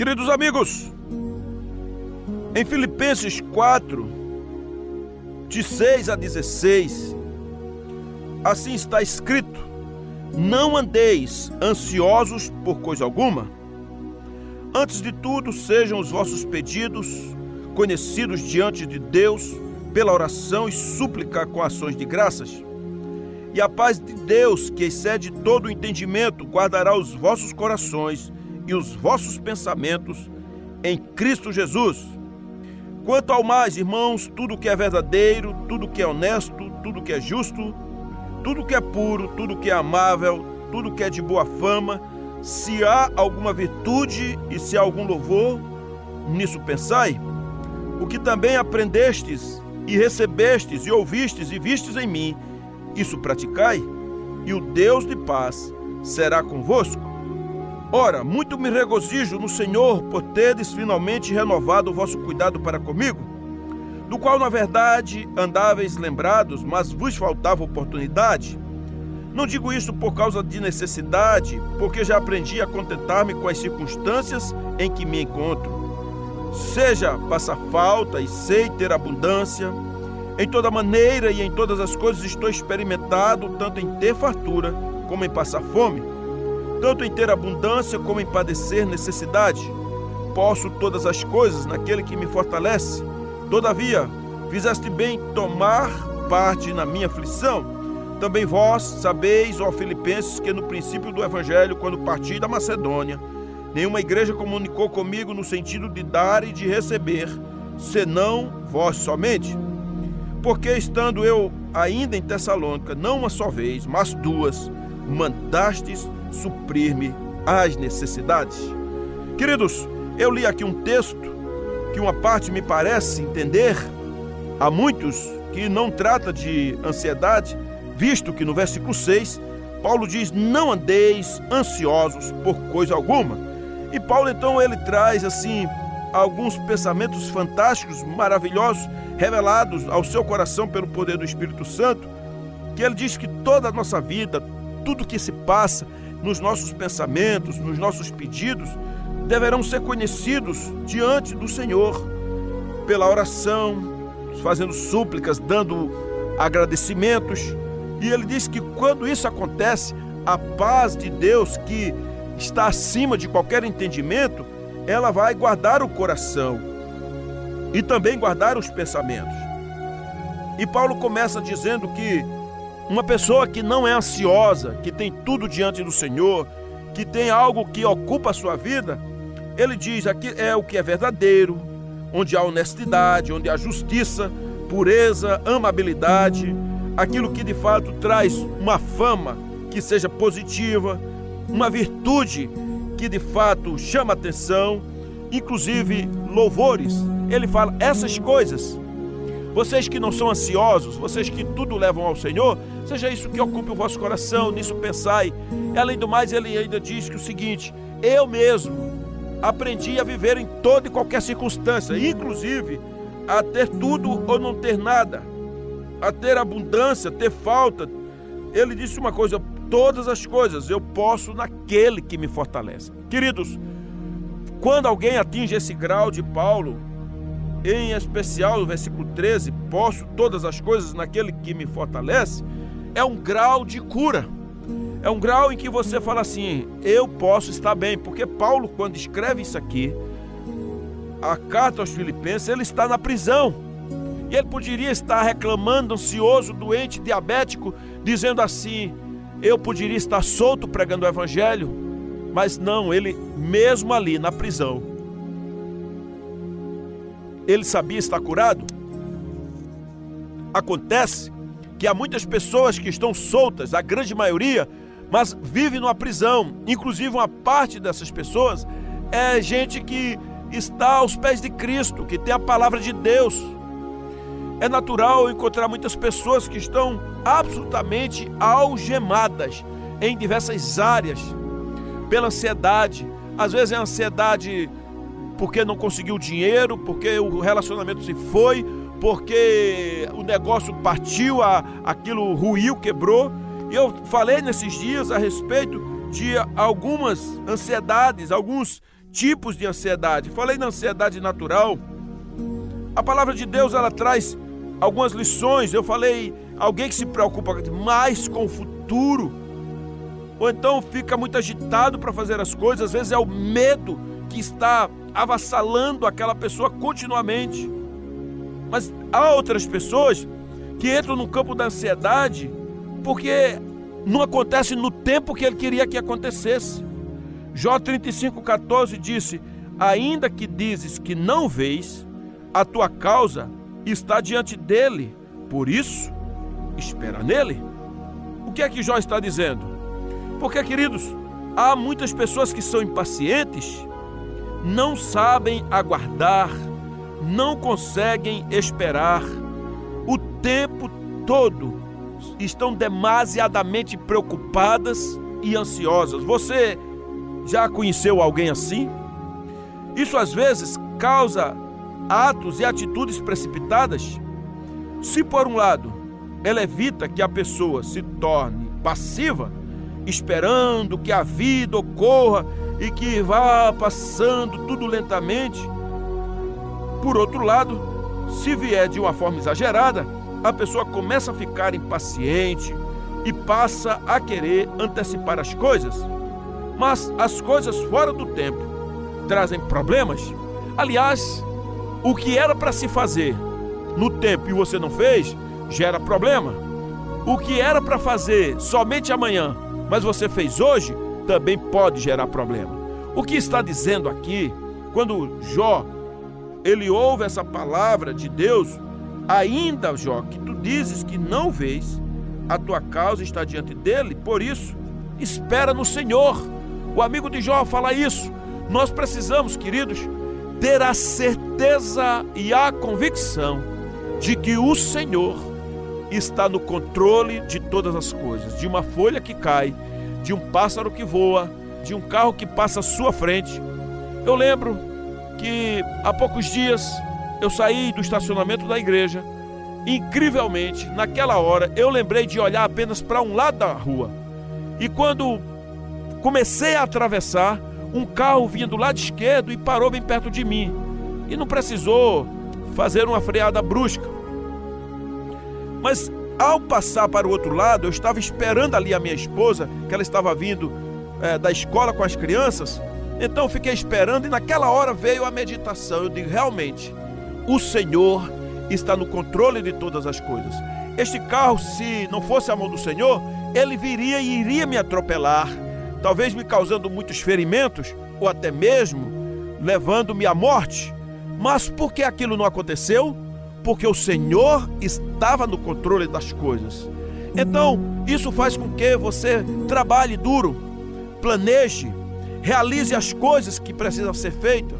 Queridos amigos, em Filipenses 4, de 6 a 16, assim está escrito: Não andeis ansiosos por coisa alguma. Antes de tudo, sejam os vossos pedidos conhecidos diante de Deus pela oração e súplica com ações de graças. E a paz de Deus, que excede todo o entendimento, guardará os vossos corações e os vossos pensamentos em Cristo Jesus. Quanto ao mais, irmãos, tudo que é verdadeiro, tudo que é honesto, tudo que é justo, tudo que é puro, tudo que é amável, tudo que é de boa fama, se há alguma virtude e se há algum louvor, nisso pensai. O que também aprendestes e recebestes e ouvistes e vistes em mim, isso praticai, e o Deus de paz será convosco. Ora, muito me regozijo no Senhor por teres finalmente renovado o vosso cuidado para comigo, do qual, na verdade, andáveis lembrados, mas vos faltava oportunidade. Não digo isso por causa de necessidade, porque já aprendi a contentar-me com as circunstâncias em que me encontro. Seja passar falta e sei ter abundância, em toda maneira e em todas as coisas estou experimentado, tanto em ter fartura como em passar fome tanto em ter abundância como em padecer necessidade. Posso todas as coisas naquele que me fortalece. Todavia, fizeste bem tomar parte na minha aflição. Também vós sabeis, ó Filipenses, que no princípio do Evangelho, quando parti da Macedônia, nenhuma igreja comunicou comigo no sentido de dar e de receber, senão vós somente. Porque estando eu ainda em Tessalônica, não uma só vez, mas duas, mandastes suprir-me as necessidades. Queridos, eu li aqui um texto que uma parte me parece entender. Há muitos que não trata de ansiedade, visto que no versículo 6, Paulo diz: "Não andeis ansiosos por coisa alguma". E Paulo então ele traz assim alguns pensamentos fantásticos, maravilhosos, revelados ao seu coração pelo poder do Espírito Santo, que ele diz que toda a nossa vida, tudo que se passa, nos nossos pensamentos, nos nossos pedidos, deverão ser conhecidos diante do Senhor pela oração, fazendo súplicas, dando agradecimentos. E ele diz que quando isso acontece, a paz de Deus, que está acima de qualquer entendimento, ela vai guardar o coração e também guardar os pensamentos. E Paulo começa dizendo que uma pessoa que não é ansiosa, que tem tudo diante do Senhor, que tem algo que ocupa a sua vida, ele diz aqui é o que é verdadeiro, onde há honestidade, onde há justiça, pureza, amabilidade, aquilo que de fato traz uma fama que seja positiva, uma virtude que de fato chama atenção, inclusive louvores. Ele fala essas coisas vocês que não são ansiosos, vocês que tudo levam ao Senhor, seja isso que ocupe o vosso coração, nisso pensai. Além do mais, ele ainda diz que o seguinte: eu mesmo aprendi a viver em toda e qualquer circunstância, inclusive a ter tudo ou não ter nada, a ter abundância, ter falta. Ele disse uma coisa: todas as coisas eu posso naquele que me fortalece. Queridos, quando alguém atinge esse grau de Paulo, em especial o versículo 13, posso todas as coisas naquele que me fortalece, é um grau de cura. É um grau em que você fala assim: eu posso estar bem, porque Paulo, quando escreve isso aqui, a carta aos Filipenses, ele está na prisão. E ele poderia estar reclamando, ansioso, doente, diabético, dizendo assim: eu poderia estar solto pregando o evangelho, mas não, ele mesmo ali na prisão, ele sabia estar curado? Acontece que há muitas pessoas que estão soltas, a grande maioria, mas vive numa prisão. Inclusive, uma parte dessas pessoas é gente que está aos pés de Cristo, que tem a palavra de Deus. É natural encontrar muitas pessoas que estão absolutamente algemadas em diversas áreas pela ansiedade. Às vezes é ansiedade porque não conseguiu dinheiro, porque o relacionamento se foi, porque o negócio partiu, a, aquilo ruiu, quebrou. E eu falei nesses dias a respeito de algumas ansiedades, alguns tipos de ansiedade. Falei na ansiedade natural. A palavra de Deus ela traz algumas lições. Eu falei alguém que se preocupa mais com o futuro, ou então fica muito agitado para fazer as coisas, às vezes é o medo que está avassalando aquela pessoa continuamente. Mas há outras pessoas que entram no campo da ansiedade porque não acontece no tempo que ele queria que acontecesse. Jó 35,14 disse: Ainda que dizes que não vês, a tua causa está diante dele, por isso, espera nele. O que é que Jó está dizendo? Porque, queridos, há muitas pessoas que são impacientes, não sabem aguardar, não conseguem esperar o tempo todo, estão demasiadamente preocupadas e ansiosas. Você já conheceu alguém assim? Isso às vezes causa atos e atitudes precipitadas. Se por um lado ela evita que a pessoa se torne passiva, esperando que a vida ocorra e que vá passando tudo lentamente, por outro lado, se vier de uma forma exagerada, a pessoa começa a ficar impaciente e passa a querer antecipar as coisas. Mas as coisas fora do tempo trazem problemas. Aliás, o que era para se fazer no tempo e você não fez, gera problema. O que era para fazer somente amanhã, mas você fez hoje, também pode gerar problema. O que está dizendo aqui, quando Jó ele ouve essa palavra de Deus, ainda Jó, que tu dizes que não vês, a tua causa está diante dele, por isso, espera no Senhor. O amigo de Jó fala isso. Nós precisamos, queridos, ter a certeza e a convicção de que o Senhor está no controle de todas as coisas, de uma folha que cai, de um pássaro que voa, de um carro que passa à sua frente. Eu lembro que há poucos dias eu saí do estacionamento da igreja. Incrivelmente, naquela hora, eu lembrei de olhar apenas para um lado da rua. E quando comecei a atravessar, um carro vinha do lado esquerdo e parou bem perto de mim. E não precisou fazer uma freada brusca. Mas ao passar para o outro lado, eu estava esperando ali a minha esposa, que ela estava vindo é, da escola com as crianças. Então eu fiquei esperando e naquela hora veio a meditação. Eu digo, realmente, o Senhor está no controle de todas as coisas. Este carro, se não fosse a mão do Senhor, ele viria e iria me atropelar, talvez me causando muitos ferimentos ou até mesmo levando-me à morte. Mas por que aquilo não aconteceu? Porque o Senhor estava no controle das coisas. Então, isso faz com que você trabalhe duro, planeje, realize as coisas que precisam ser feitas,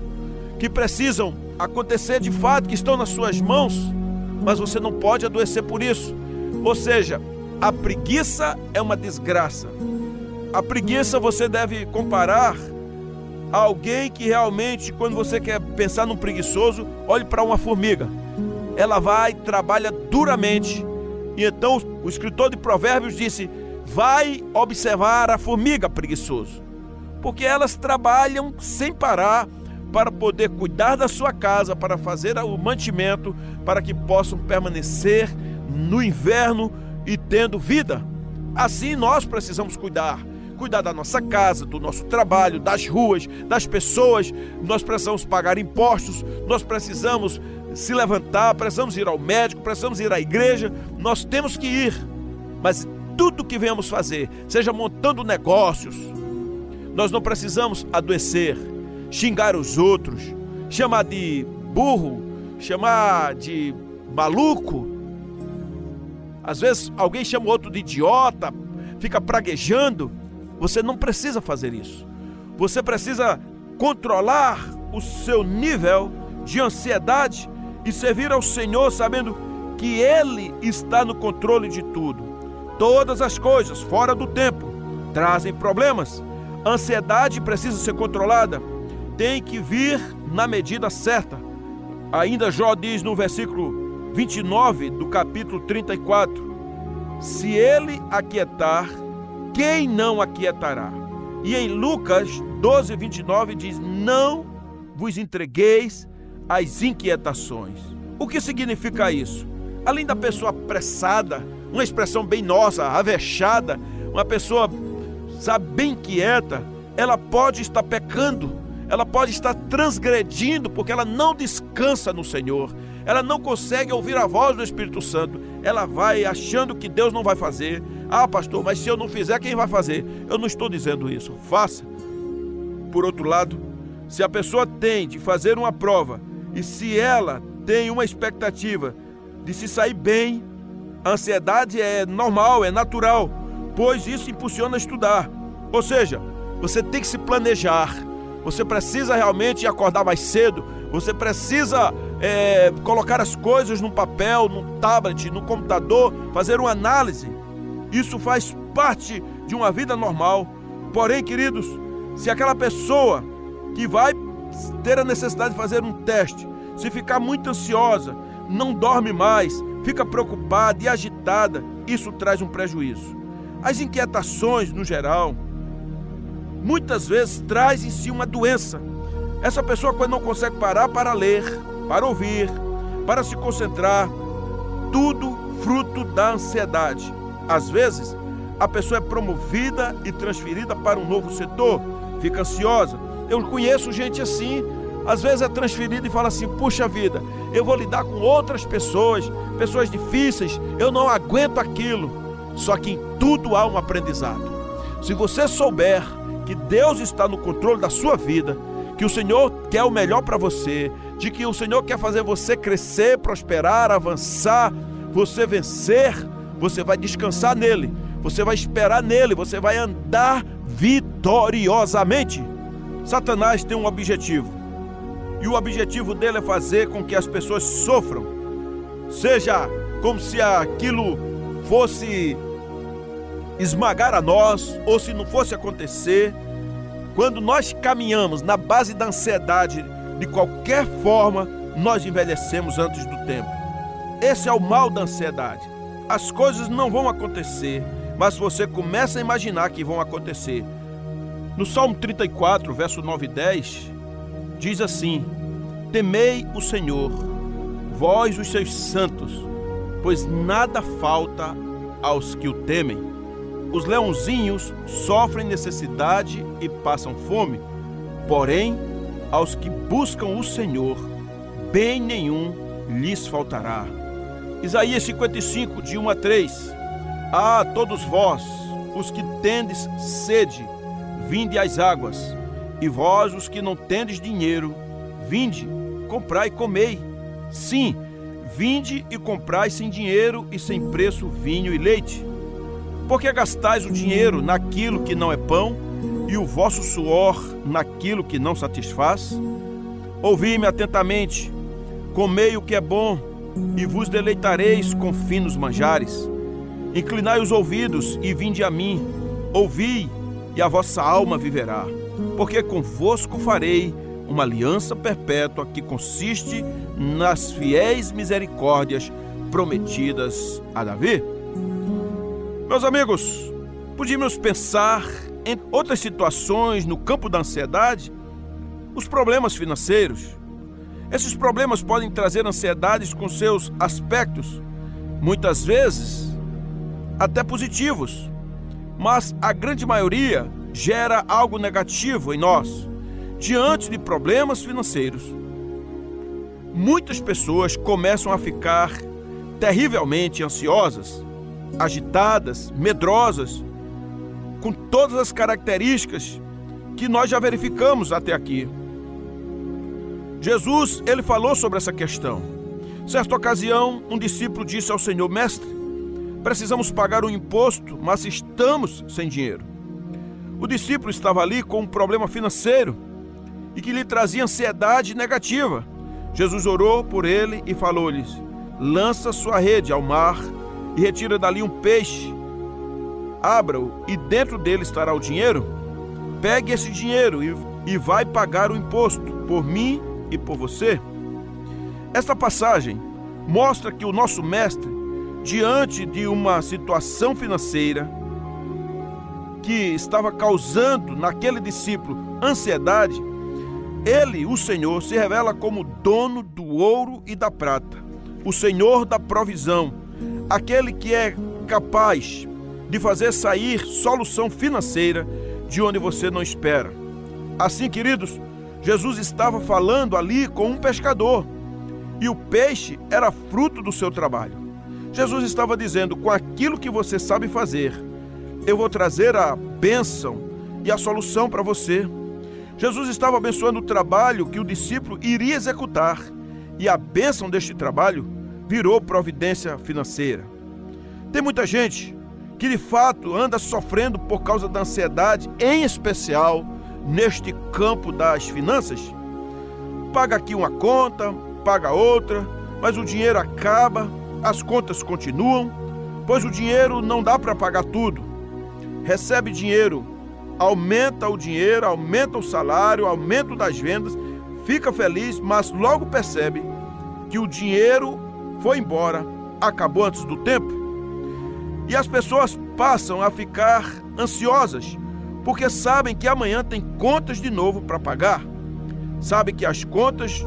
que precisam acontecer de fato, que estão nas suas mãos, mas você não pode adoecer por isso. Ou seja, a preguiça é uma desgraça. A preguiça você deve comparar a alguém que realmente, quando você quer pensar num preguiçoso, olhe para uma formiga. Ela vai, trabalha duramente. E então o escritor de Provérbios disse: Vai observar a formiga preguiçoso, porque elas trabalham sem parar para poder cuidar da sua casa, para fazer o mantimento, para que possam permanecer no inverno e tendo vida. Assim nós precisamos cuidar. Cuidar da nossa casa, do nosso trabalho, das ruas, das pessoas. Nós precisamos pagar impostos, nós precisamos se levantar, precisamos ir ao médico, precisamos ir à igreja. Nós temos que ir. Mas tudo que venhamos fazer, seja montando negócios, nós não precisamos adoecer xingar os outros, chamar de burro, chamar de maluco. Às vezes alguém chama o outro de idiota, fica praguejando. Você não precisa fazer isso. Você precisa controlar o seu nível de ansiedade e servir ao Senhor sabendo que Ele está no controle de tudo. Todas as coisas fora do tempo trazem problemas. Ansiedade precisa ser controlada tem que vir na medida certa. Ainda Jó diz no versículo 29 do capítulo 34: Se ele aquietar, quem não aquietará? E em Lucas 12, 29 diz: Não vos entregueis às inquietações. O que significa isso? Além da pessoa apressada, uma expressão bem nossa, avexada, uma pessoa, sabe, bem quieta, ela pode estar pecando, ela pode estar transgredindo, porque ela não descansa no Senhor, ela não consegue ouvir a voz do Espírito Santo, ela vai achando que Deus não vai fazer. Ah, pastor, mas se eu não fizer, quem vai fazer? Eu não estou dizendo isso, faça. Por outro lado, se a pessoa tem de fazer uma prova e se ela tem uma expectativa de se sair bem, a ansiedade é normal, é natural, pois isso impulsiona a estudar. Ou seja, você tem que se planejar. Você precisa realmente acordar mais cedo. Você precisa é, colocar as coisas no papel, no tablet, no computador, fazer uma análise. Isso faz parte de uma vida normal. Porém, queridos, se aquela pessoa que vai ter a necessidade de fazer um teste, se ficar muito ansiosa, não dorme mais, fica preocupada e agitada, isso traz um prejuízo. As inquietações, no geral, muitas vezes traz em si uma doença. Essa pessoa, quando não consegue parar para ler, para ouvir, para se concentrar, tudo fruto da ansiedade. Às vezes, a pessoa é promovida e transferida para um novo setor, fica ansiosa. Eu conheço gente assim, às vezes é transferida e fala assim: puxa vida, eu vou lidar com outras pessoas, pessoas difíceis, eu não aguento aquilo. Só que em tudo há um aprendizado. Se você souber que Deus está no controle da sua vida, que o Senhor quer o melhor para você, de que o Senhor quer fazer você crescer, prosperar, avançar, você vencer, você vai descansar nele, você vai esperar nele, você vai andar vitoriosamente. Satanás tem um objetivo, e o objetivo dele é fazer com que as pessoas sofram, seja como se aquilo fosse esmagar a nós, ou se não fosse acontecer, quando nós caminhamos na base da ansiedade, de qualquer forma, nós envelhecemos antes do tempo. Esse é o mal da ansiedade. As coisas não vão acontecer, mas você começa a imaginar que vão acontecer. No Salmo 34, verso 9 e 10, diz assim: Temei o Senhor, vós os seus santos, pois nada falta aos que o temem. Os leãozinhos sofrem necessidade e passam fome, porém, aos que buscam o Senhor, bem nenhum lhes faltará. Isaías 55, de 1 a 3. Ah, todos vós, os que tendes sede, vinde às águas, e vós, os que não tendes dinheiro, vinde, comprai e comei. Sim, vinde e comprai sem dinheiro e sem preço vinho e leite porque gastais o dinheiro naquilo que não é pão e o vosso suor naquilo que não satisfaz? Ouvi-me atentamente, comei o que é bom e vos deleitareis com finos manjares. Inclinai os ouvidos e vinde a mim, ouvi e a vossa alma viverá, porque convosco farei uma aliança perpétua que consiste nas fiéis misericórdias prometidas a Davi. Meus amigos, podíamos pensar em outras situações no campo da ansiedade, os problemas financeiros. Esses problemas podem trazer ansiedades com seus aspectos, muitas vezes até positivos, mas a grande maioria gera algo negativo em nós diante de problemas financeiros. Muitas pessoas começam a ficar terrivelmente ansiosas agitadas, medrosas, com todas as características que nós já verificamos até aqui. Jesus, ele falou sobre essa questão. Certa ocasião, um discípulo disse ao Senhor: Mestre, precisamos pagar o imposto, mas estamos sem dinheiro. O discípulo estava ali com um problema financeiro e que lhe trazia ansiedade negativa. Jesus orou por ele e falou-lhes: Lança sua rede ao mar e retira dali um peixe. Abra-o e dentro dele estará o dinheiro. Pegue esse dinheiro e, e vai pagar o imposto por mim e por você. Esta passagem mostra que o nosso mestre, diante de uma situação financeira que estava causando naquele discípulo ansiedade, ele, o Senhor, se revela como dono do ouro e da prata, o Senhor da provisão, aquele que é capaz de fazer sair solução financeira de onde você não espera. Assim, queridos, Jesus estava falando ali com um pescador e o peixe era fruto do seu trabalho. Jesus estava dizendo: com aquilo que você sabe fazer, eu vou trazer a bênção e a solução para você. Jesus estava abençoando o trabalho que o discípulo iria executar e a bênção deste trabalho virou providência financeira. Tem muita gente que de fato anda sofrendo por causa da ansiedade, em especial neste campo das finanças. Paga aqui uma conta, paga outra, mas o dinheiro acaba, as contas continuam, pois o dinheiro não dá para pagar tudo. Recebe dinheiro aumenta o dinheiro, aumenta o salário, aumenta das vendas, fica feliz, mas logo percebe que o dinheiro foi embora, acabou antes do tempo. E as pessoas passam a ficar ansiosas, porque sabem que amanhã tem contas de novo para pagar. Sabem que as contas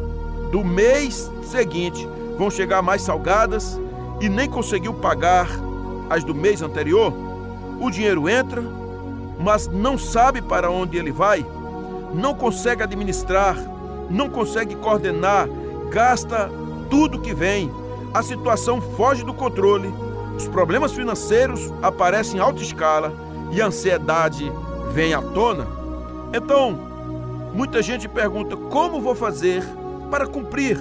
do mês seguinte vão chegar mais salgadas e nem conseguiu pagar as do mês anterior. O dinheiro entra, mas não sabe para onde ele vai, não consegue administrar, não consegue coordenar, gasta tudo que vem, a situação foge do controle, os problemas financeiros aparecem em alta escala e a ansiedade vem à tona. Então, muita gente pergunta: como vou fazer para cumprir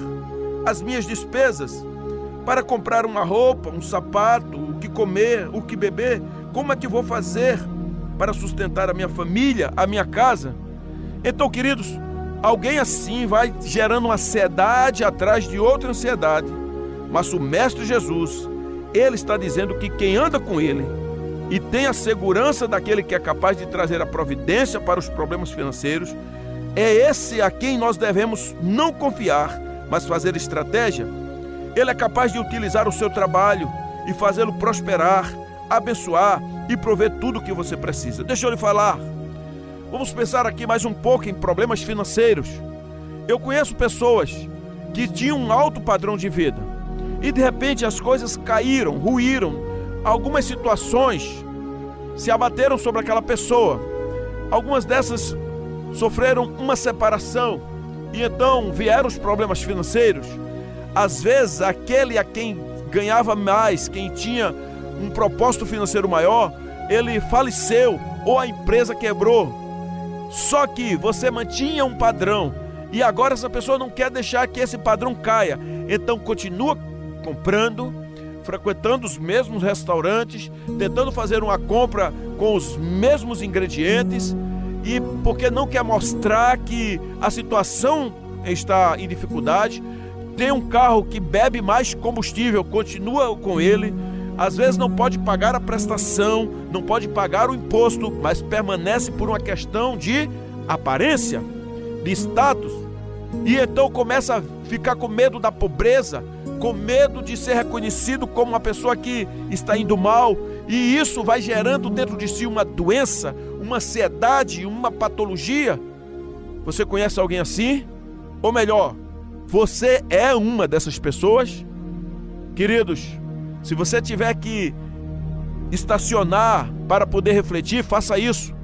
as minhas despesas? Para comprar uma roupa, um sapato, o que comer, o que beber? Como é que vou fazer para sustentar a minha família, a minha casa. Então, queridos, alguém assim vai gerando uma ansiedade atrás de outra ansiedade. Mas o Mestre Jesus, ele está dizendo que quem anda com ele e tem a segurança daquele que é capaz de trazer a providência para os problemas financeiros, é esse a quem nós devemos não confiar, mas fazer estratégia. Ele é capaz de utilizar o seu trabalho e fazê-lo prosperar, abençoar e prover tudo o que você precisa. Deixa eu lhe falar. Vamos pensar aqui mais um pouco em problemas financeiros. Eu conheço pessoas que tinham um alto padrão de vida e de repente as coisas caíram, ruíram. Algumas situações se abateram sobre aquela pessoa. Algumas dessas sofreram uma separação e então vieram os problemas financeiros. Às vezes, aquele a quem ganhava mais, quem tinha um propósito financeiro maior, ele faleceu ou a empresa quebrou. Só que você mantinha um padrão e agora essa pessoa não quer deixar que esse padrão caia. Então continua comprando, frequentando os mesmos restaurantes, tentando fazer uma compra com os mesmos ingredientes e porque não quer mostrar que a situação está em dificuldade, tem um carro que bebe mais combustível, continua com ele às vezes não pode pagar a prestação, não pode pagar o imposto, mas permanece por uma questão de aparência, de status. E então começa a ficar com medo da pobreza, com medo de ser reconhecido como uma pessoa que está indo mal, e isso vai gerando dentro de si uma doença, uma ansiedade, uma patologia. Você conhece alguém assim? Ou melhor, você é uma dessas pessoas? Queridos, se você tiver que estacionar para poder refletir, faça isso.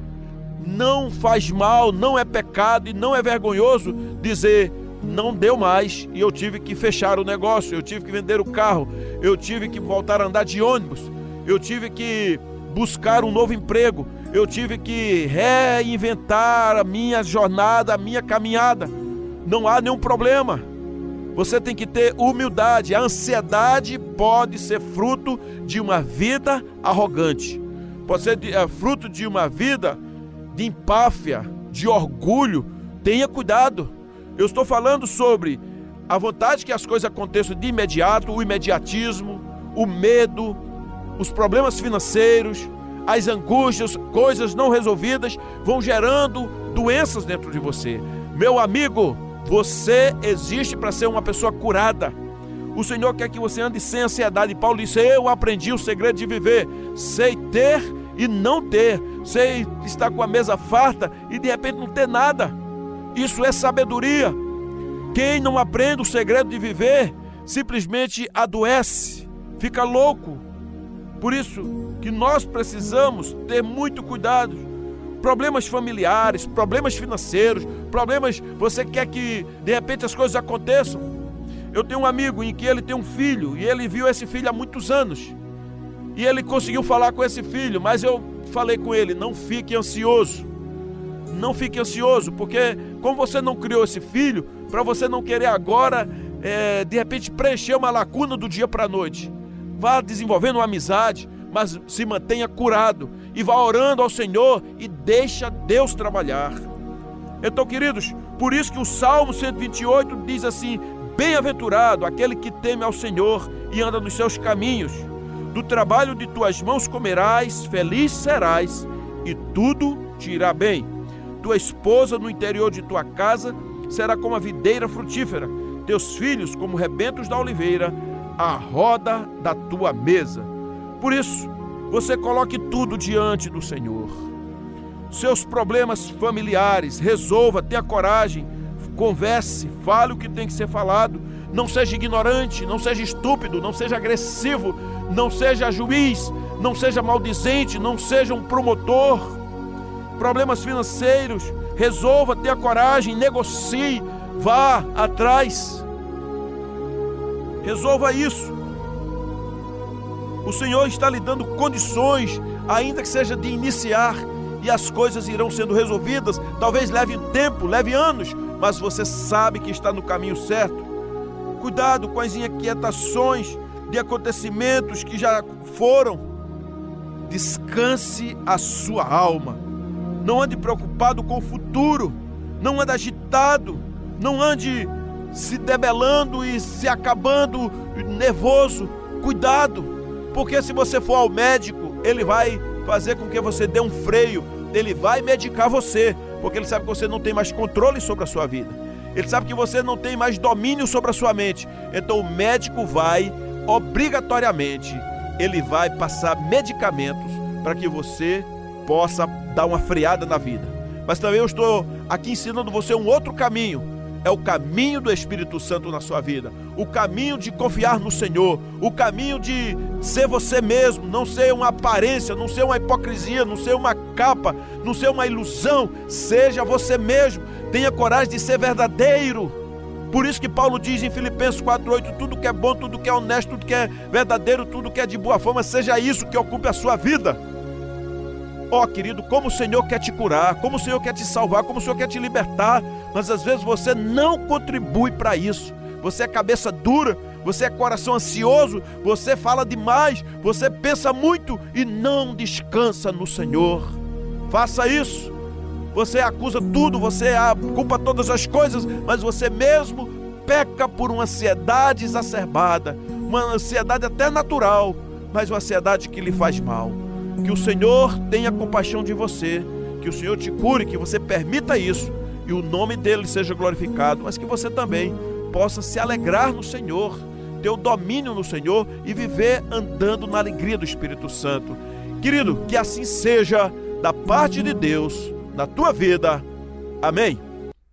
Não faz mal, não é pecado e não é vergonhoso dizer não deu mais e eu tive que fechar o negócio, eu tive que vender o carro, eu tive que voltar a andar de ônibus, eu tive que buscar um novo emprego, eu tive que reinventar a minha jornada, a minha caminhada. Não há nenhum problema. Você tem que ter humildade. A ansiedade pode ser fruto de uma vida arrogante, pode ser é, fruto de uma vida de empáfia, de orgulho. Tenha cuidado. Eu estou falando sobre a vontade que as coisas aconteçam de imediato, o imediatismo, o medo, os problemas financeiros, as angústias, coisas não resolvidas vão gerando doenças dentro de você. Meu amigo, você existe para ser uma pessoa curada. O Senhor quer que você ande sem ansiedade. Paulo disse: Eu aprendi o segredo de viver. Sei ter e não ter. Você está com a mesa farta e de repente não ter nada. Isso é sabedoria. Quem não aprende o segredo de viver simplesmente adoece, fica louco. Por isso que nós precisamos ter muito cuidado. Problemas familiares, problemas financeiros, problemas, você quer que de repente as coisas aconteçam. Eu tenho um amigo em que ele tem um filho e ele viu esse filho há muitos anos. E ele conseguiu falar com esse filho, mas eu falei com ele: não fique ansioso. Não fique ansioso, porque como você não criou esse filho, para você não querer agora, é, de repente, preencher uma lacuna do dia para a noite. Vá desenvolvendo uma amizade, mas se mantenha curado e vá orando ao Senhor e deixa Deus trabalhar. Então, queridos, por isso que o Salmo 128 diz assim: Bem-aventurado aquele que teme ao Senhor e anda nos seus caminhos. Do trabalho de tuas mãos comerás, feliz serás, e tudo te irá bem. Tua esposa no interior de tua casa será como a videira frutífera, teus filhos como rebentos da oliveira, a roda da tua mesa. Por isso, você coloque tudo diante do Senhor. Seus problemas familiares, resolva, tenha coragem Converse, fale o que tem que ser falado. Não seja ignorante, não seja estúpido, não seja agressivo, não seja juiz, não seja maldizente, não seja um promotor. Problemas financeiros, resolva, tenha coragem, negocie, vá atrás. Resolva isso. O Senhor está lhe dando condições, ainda que seja de iniciar, e as coisas irão sendo resolvidas. Talvez leve tempo, leve anos, mas você sabe que está no caminho certo. Cuidado com as inquietações de acontecimentos que já foram. Descanse a sua alma. Não ande preocupado com o futuro. Não ande agitado. Não ande se debelando e se acabando nervoso. Cuidado, porque se você for ao médico, ele vai fazer com que você dê um freio, ele vai medicar você porque ele sabe que você não tem mais controle sobre a sua vida. Ele sabe que você não tem mais domínio sobre a sua mente. Então o médico vai obrigatoriamente, ele vai passar medicamentos para que você possa dar uma freada na vida. Mas também eu estou aqui ensinando você um outro caminho é o caminho do Espírito Santo na sua vida, o caminho de confiar no Senhor, o caminho de ser você mesmo, não ser uma aparência, não ser uma hipocrisia, não ser uma capa, não ser uma ilusão, seja você mesmo, tenha coragem de ser verdadeiro. Por isso que Paulo diz em Filipenses 4:8, tudo que é bom, tudo que é honesto, tudo que é verdadeiro, tudo que é de boa forma, seja isso que ocupe a sua vida. Ó oh, querido, como o Senhor quer te curar, como o Senhor quer te salvar, como o Senhor quer te libertar, mas às vezes você não contribui para isso. Você é cabeça dura, você é coração ansioso, você fala demais, você pensa muito e não descansa no Senhor. Faça isso. Você acusa tudo, você culpa todas as coisas, mas você mesmo peca por uma ansiedade exacerbada, uma ansiedade até natural, mas uma ansiedade que lhe faz mal. Que o Senhor tenha compaixão de você, que o Senhor te cure, que você permita isso e o nome dele seja glorificado, mas que você também possa se alegrar no Senhor, ter o domínio no Senhor e viver andando na alegria do Espírito Santo. Querido, que assim seja da parte de Deus na tua vida. Amém.